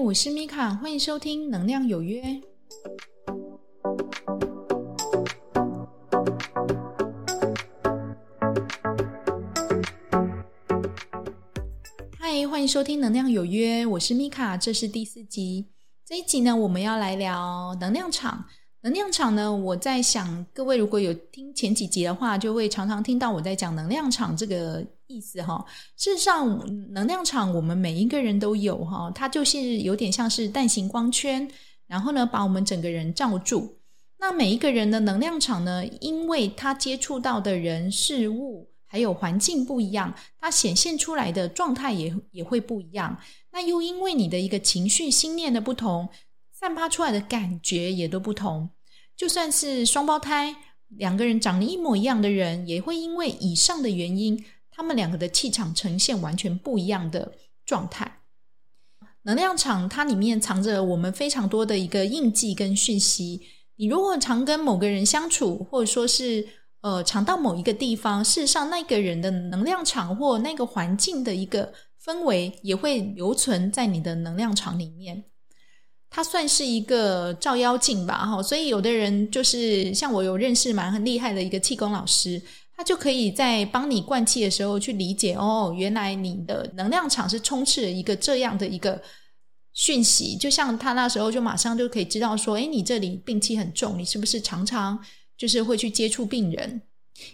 我是米卡，欢迎收听《能量有约》。嗨，欢迎收听《能量有约》，我是米卡，这是第四集。这一集呢，我们要来聊能量场。能量场呢，我在想，各位如果有听前几集的话，就会常常听到我在讲能量场这个意思哈。事实上，能量场我们每一个人都有哈，它就是有点像是蛋形光圈，然后呢，把我们整个人罩住。那每一个人的能量场呢，因为他接触到的人事物还有环境不一样，它显现出来的状态也也会不一样。那又因为你的一个情绪、心念的不同。散发出来的感觉也都不同，就算是双胞胎，两个人长得一模一样的人，也会因为以上的原因，他们两个的气场呈现完全不一样的状态。能量场它里面藏着我们非常多的一个印记跟讯息。你如果常跟某个人相处，或者说是呃常到某一个地方，事实上那个人的能量场或那个环境的一个氛围，也会留存在你的能量场里面。它算是一个照妖镜吧，哈，所以有的人就是像我有认识蛮很厉害的一个气功老师，他就可以在帮你灌气的时候去理解，哦，原来你的能量场是充斥了一个这样的一个讯息，就像他那时候就马上就可以知道说，诶，你这里病气很重，你是不是常常就是会去接触病人？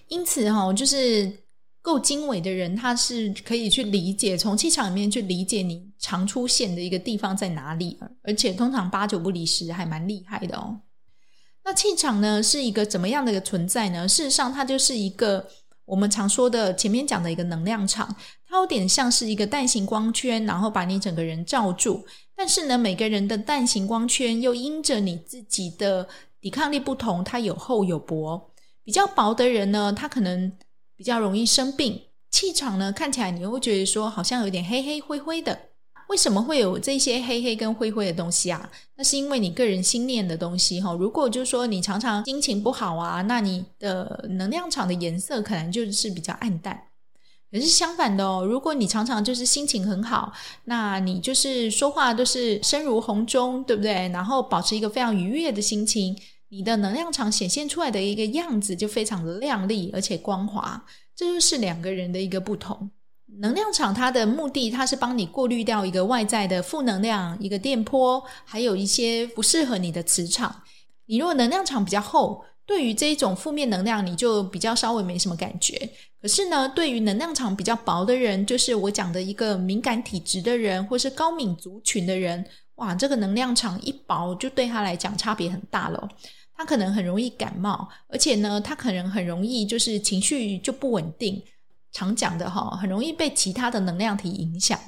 因此，哈，就是。够经纬的人，他是可以去理解，从气场里面去理解你常出现的一个地方在哪里，而且通常八九不离十，还蛮厉害的哦。那气场呢，是一个怎么样的一个存在呢？事实上，它就是一个我们常说的前面讲的一个能量场，它有点像是一个蛋形光圈，然后把你整个人罩住。但是呢，每个人的蛋形光圈又因着你自己的抵抗力不同，它有厚有薄。比较薄的人呢，他可能。比较容易生病，气场呢，看起来你会觉得说好像有点黑黑灰灰的。为什么会有这些黑黑跟灰灰的东西啊？那是因为你个人心念的东西哈。如果就是说你常常心情不好啊，那你的能量场的颜色可能就是比较暗淡。可是相反的哦，如果你常常就是心情很好，那你就是说话都是声如洪钟，对不对？然后保持一个非常愉悦的心情。你的能量场显现出来的一个样子就非常的亮丽，而且光滑，这就是两个人的一个不同。能量场它的目的，它是帮你过滤掉一个外在的负能量，一个电波，还有一些不适合你的磁场。你如果能量场比较厚，对于这一种负面能量，你就比较稍微没什么感觉。可是呢，对于能量场比较薄的人，就是我讲的一个敏感体质的人，或是高敏族群的人，哇，这个能量场一薄，就对他来讲差别很大了。他可能很容易感冒，而且呢，他可能很容易就是情绪就不稳定。常讲的哈，很容易被其他的能量体影响。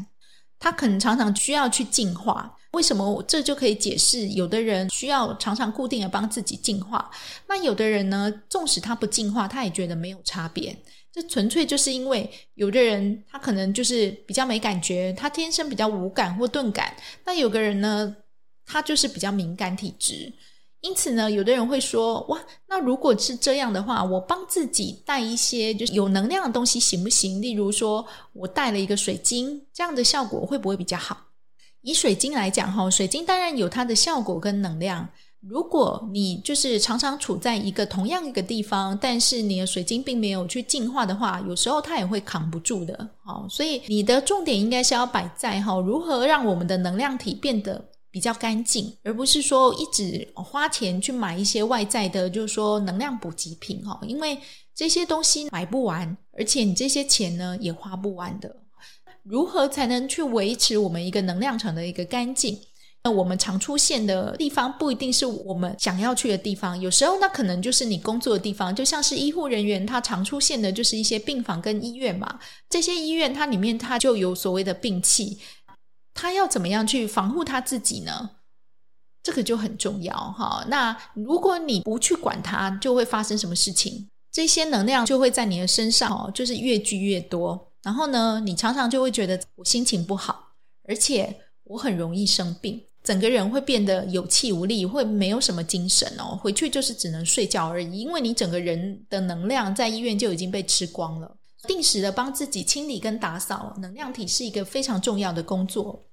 他可能常常需要去净化。为什么？这就可以解释，有的人需要常常固定的帮自己净化，那有的人呢，纵使他不净化，他也觉得没有差别。这纯粹就是因为有的人他可能就是比较没感觉，他天生比较无感或钝感。那有个人呢，他就是比较敏感体质。因此呢，有的人会说：“哇，那如果是这样的话，我帮自己带一些就是有能量的东西行不行？例如说，我带了一个水晶，这样的效果会不会比较好？以水晶来讲，哈，水晶当然有它的效果跟能量。如果你就是常常处在一个同样一个地方，但是你的水晶并没有去净化的话，有时候它也会扛不住的。好，所以你的重点应该是要摆在哈，如何让我们的能量体变得。”比较干净，而不是说一直花钱去买一些外在的，就是说能量补给品哈，因为这些东西买不完，而且你这些钱呢也花不完的。如何才能去维持我们一个能量场的一个干净？那我们常出现的地方不一定是我们想要去的地方，有时候那可能就是你工作的地方，就像是医护人员，他常出现的就是一些病房跟医院嘛。这些医院它里面它就有所谓的病气。他要怎么样去防护他自己呢？这个就很重要哈。那如果你不去管它，就会发生什么事情？这些能量就会在你的身上哦，就是越聚越多。然后呢，你常常就会觉得我心情不好，而且我很容易生病，整个人会变得有气无力，会没有什么精神哦。回去就是只能睡觉而已，因为你整个人的能量在医院就已经被吃光了。定时的帮自己清理跟打扫能量体是一个非常重要的工作。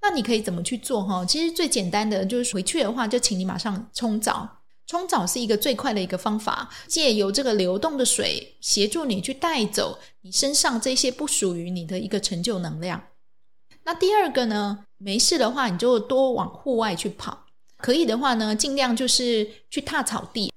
那你可以怎么去做哈？其实最简单的就是回去的话，就请你马上冲澡。冲澡是一个最快的一个方法，借由这个流动的水协助你去带走你身上这些不属于你的一个成就能量。那第二个呢，没事的话，你就多往户外去跑。可以的话呢，尽量就是去踏草地，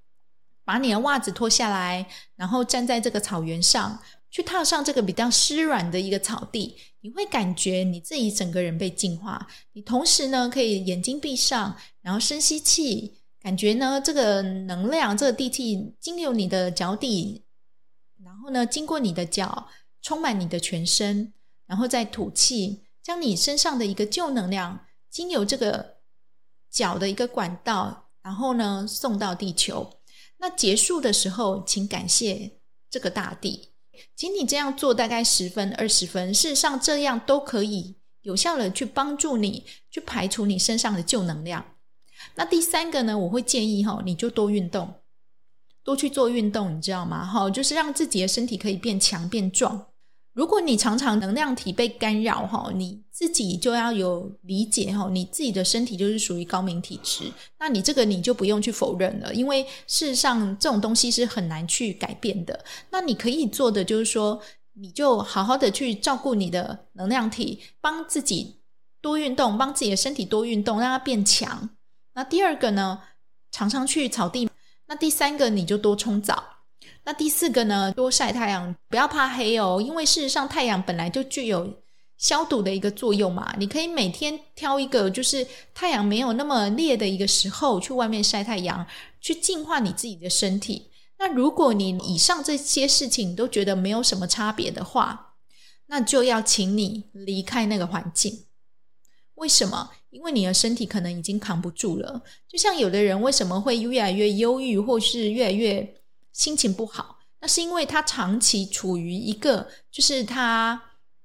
把你的袜子脱下来，然后站在这个草原上。去踏上这个比较湿软的一个草地，你会感觉你自己整个人被净化。你同时呢，可以眼睛闭上，然后深吸气，感觉呢这个能量、这个地气经由你的脚底，然后呢经过你的脚，充满你的全身，然后再吐气，将你身上的一个旧能量经由这个脚的一个管道，然后呢送到地球。那结束的时候，请感谢这个大地。仅仅这样做，大概十分、二十分，事实上这样都可以有效的去帮助你去排除你身上的旧能量。那第三个呢，我会建议哈，你就多运动，多去做运动，你知道吗？哈，就是让自己的身体可以变强、变壮。如果你常常能量体被干扰哈，你自己就要有理解哈，你自己的身体就是属于高敏体质，那你这个你就不用去否认了，因为事实上这种东西是很难去改变的。那你可以做的就是说，你就好好的去照顾你的能量体，帮自己多运动，帮自己的身体多运动，让它变强。那第二个呢，常常去草地。那第三个，你就多冲澡。那第四个呢，多晒太阳，不要怕黑哦，因为事实上太阳本来就具有消毒的一个作用嘛。你可以每天挑一个就是太阳没有那么烈的一个时候去外面晒太阳，去净化你自己的身体。那如果你以上这些事情都觉得没有什么差别的话，那就要请你离开那个环境。为什么？因为你的身体可能已经扛不住了。就像有的人为什么会越来越忧郁，或是越来越心情不好，那是因为他长期处于一个就是他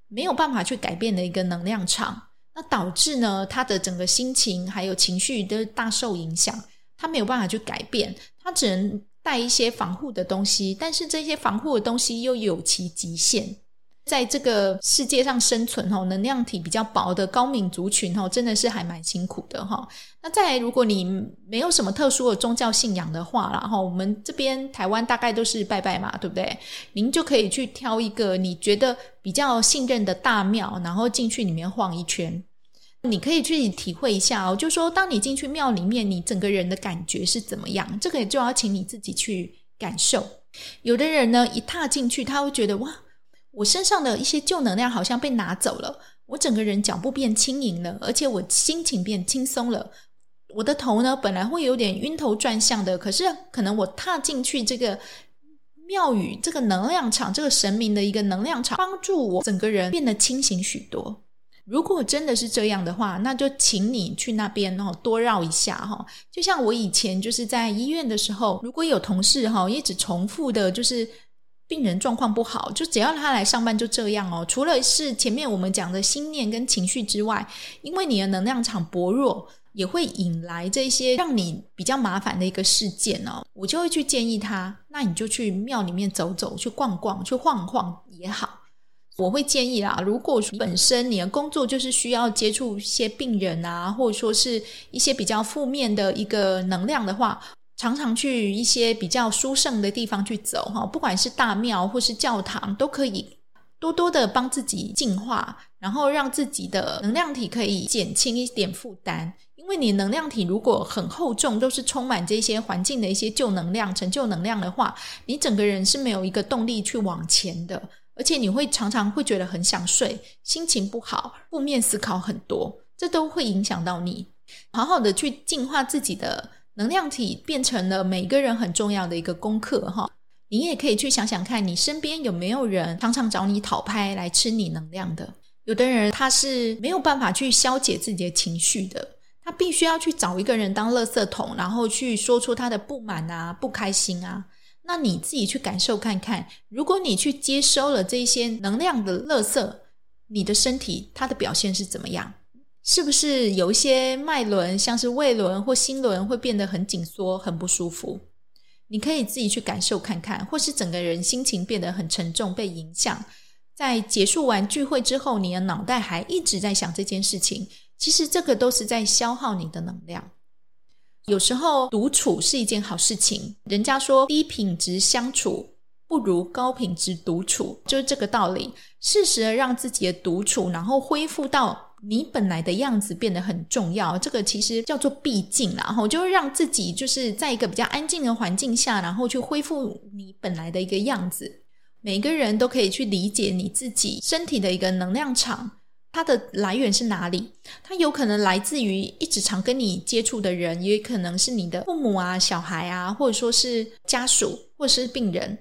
没有办法去改变的一个能量场，那导致呢他的整个心情还有情绪都大受影响，他没有办法去改变，他只能带一些防护的东西，但是这些防护的东西又有其极限。在这个世界上生存吼，能量体比较薄的高敏族群吼，真的是还蛮辛苦的哈。那再来，如果你没有什么特殊的宗教信仰的话，然后我们这边台湾大概都是拜拜嘛，对不对？您就可以去挑一个你觉得比较信任的大庙，然后进去里面晃一圈。你可以去体会一下哦，就说当你进去庙里面，你整个人的感觉是怎么样？这个就要请你自己去感受。有的人呢，一踏进去，他会觉得哇。我身上的一些旧能量好像被拿走了，我整个人脚步变轻盈了，而且我心情变轻松了。我的头呢，本来会有点晕头转向的，可是可能我踏进去这个庙宇，这个能量场，这个神明的一个能量场，帮助我整个人变得清醒许多。如果真的是这样的话，那就请你去那边哦，多绕一下哈。就像我以前就是在医院的时候，如果有同事哈一直重复的，就是。病人状况不好，就只要他来上班就这样哦。除了是前面我们讲的心念跟情绪之外，因为你的能量场薄弱，也会引来这些让你比较麻烦的一个事件哦。我就会去建议他，那你就去庙里面走走，去逛逛，去晃晃也好。我会建议啦，如果本身你的工作就是需要接触一些病人啊，或者说是一些比较负面的一个能量的话。常常去一些比较殊胜的地方去走哈，不管是大庙或是教堂，都可以多多的帮自己净化，然后让自己的能量体可以减轻一点负担。因为你能量体如果很厚重，都是充满这些环境的一些旧能量、陈旧能量的话，你整个人是没有一个动力去往前的，而且你会常常会觉得很想睡，心情不好，负面思考很多，这都会影响到你。好好的去净化自己的。能量体变成了每个人很重要的一个功课哈，你也可以去想想看，你身边有没有人常常找你讨拍来吃你能量的？有的人他是没有办法去消解自己的情绪的，他必须要去找一个人当垃圾桶，然后去说出他的不满啊、不开心啊。那你自己去感受看看，如果你去接收了这些能量的垃圾，你的身体它的表现是怎么样？是不是有一些脉轮，像是胃轮或心轮，会变得很紧缩、很不舒服？你可以自己去感受看看，或是整个人心情变得很沉重、被影响。在结束完聚会之后，你的脑袋还一直在想这件事情，其实这个都是在消耗你的能量。有时候独处是一件好事情，人家说低品质相处不如高品质独处，就是这个道理。适时的让自己的独处，然后恢复到。你本来的样子变得很重要，这个其实叫做毕竟，然后就是让自己就是在一个比较安静的环境下，然后去恢复你本来的一个样子。每个人都可以去理解你自己身体的一个能量场，它的来源是哪里？它有可能来自于一直常跟你接触的人，也可能是你的父母啊、小孩啊，或者说是家属，或者是病人。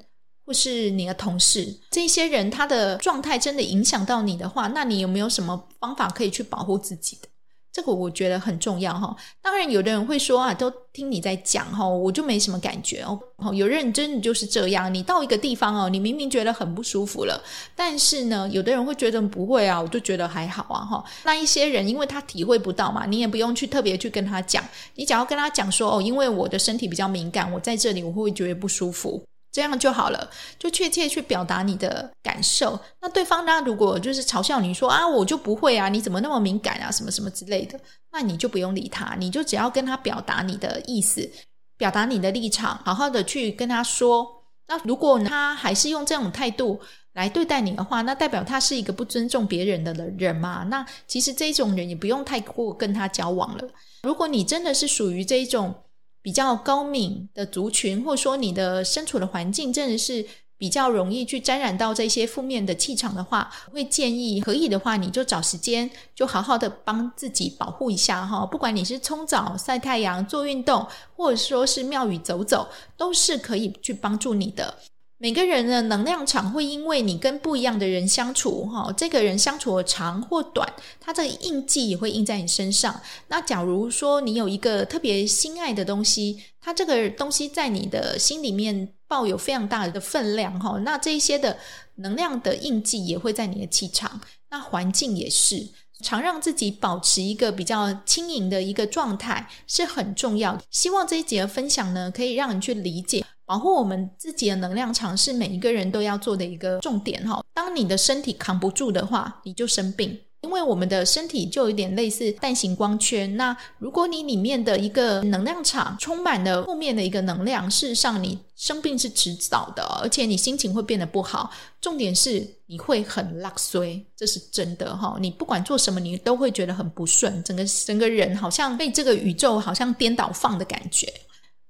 或是你的同事，这些人他的状态真的影响到你的话，那你有没有什么方法可以去保护自己的？这个我觉得很重要哈。当然，有的人会说啊，都听你在讲哈，我就没什么感觉哦。有认真的就是这样，你到一个地方哦，你明明觉得很不舒服了，但是呢，有的人会觉得不会啊，我就觉得还好啊哈。那一些人，因为他体会不到嘛，你也不用去特别去跟他讲，你只要跟他讲说哦，因为我的身体比较敏感，我在这里我会不会觉得不舒服。这样就好了，就确切去表达你的感受。那对方呢，如果就是嘲笑你说啊，我就不会啊，你怎么那么敏感啊，什么什么之类的，那你就不用理他，你就只要跟他表达你的意思，表达你的立场，好好的去跟他说。那如果他还是用这种态度来对待你的话，那代表他是一个不尊重别人的人嘛。那其实这种人也不用太过跟他交往了。如果你真的是属于这一种。比较高敏的族群，或者说你的身处的环境真的是比较容易去沾染到这些负面的气场的话，我会建议可以的话，你就找时间就好好的帮自己保护一下哈。不管你是冲澡、晒太阳、做运动，或者说是庙宇走走，都是可以去帮助你的。每个人的能量场会因为你跟不一样的人相处，哈，这个人相处的长或短，他这个印记也会印在你身上。那假如说你有一个特别心爱的东西，它这个东西在你的心里面抱有非常大的分量，哈，那这一些的能量的印记也会在你的气场。那环境也是，常让自己保持一个比较轻盈的一个状态是很重要。希望这一节的分享呢，可以让你去理解。保护我们自己的能量场是每一个人都要做的一个重点哈。当你的身体扛不住的话，你就生病，因为我们的身体就有点类似蛋形光圈。那如果你里面的一个能量场充满了负面的一个能量，事实上你生病是迟早的，而且你心情会变得不好。重点是你会很拉衰，这是真的哈。你不管做什么，你都会觉得很不顺，整个整个人好像被这个宇宙好像颠倒放的感觉。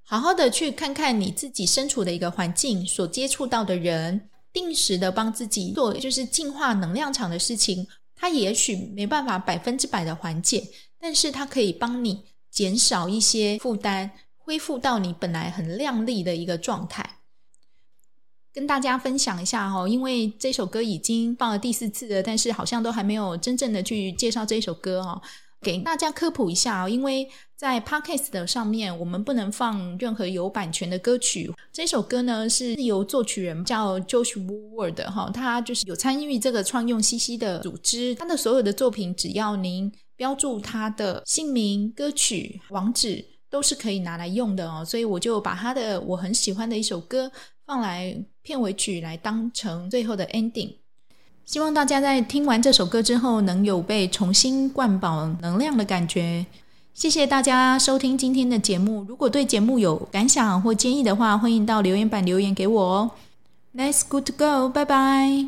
好好的去看看你自己身处的一个环境，所接触到的人，定时的帮自己做就是净化能量场的事情。它也许没办法百分之百的缓解，但是它可以帮你减少一些负担，恢复到你本来很亮丽的一个状态。跟大家分享一下哈，因为这首歌已经放了第四次了，但是好像都还没有真正的去介绍这首歌哦。给大家科普一下啊，因为在 Podcast 的上面，我们不能放任何有版权的歌曲。这首歌呢，是由作曲人叫 Josh Woodward 哈，他就是有参与这个创用 CC 的组织。他的所有的作品，只要您标注他的姓名、歌曲网址，都是可以拿来用的哦。所以我就把他的我很喜欢的一首歌放来片尾曲，来当成最后的 ending。希望大家在听完这首歌之后，能有被重新灌饱能量的感觉。谢谢大家收听今天的节目。如果对节目有感想或建议的话，欢迎到留言板留言给我哦。Let's good to go，拜拜。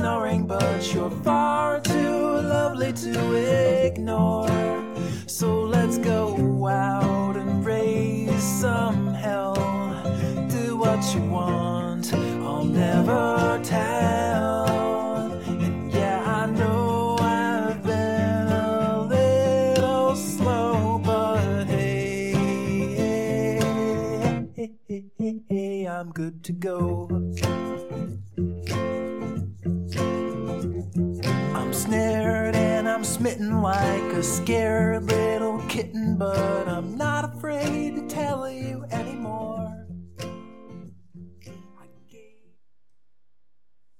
snoring, but you're far too lovely to ignore. So let's go out and raise some hell. Do what you want, I'll never tell. I'm good to go.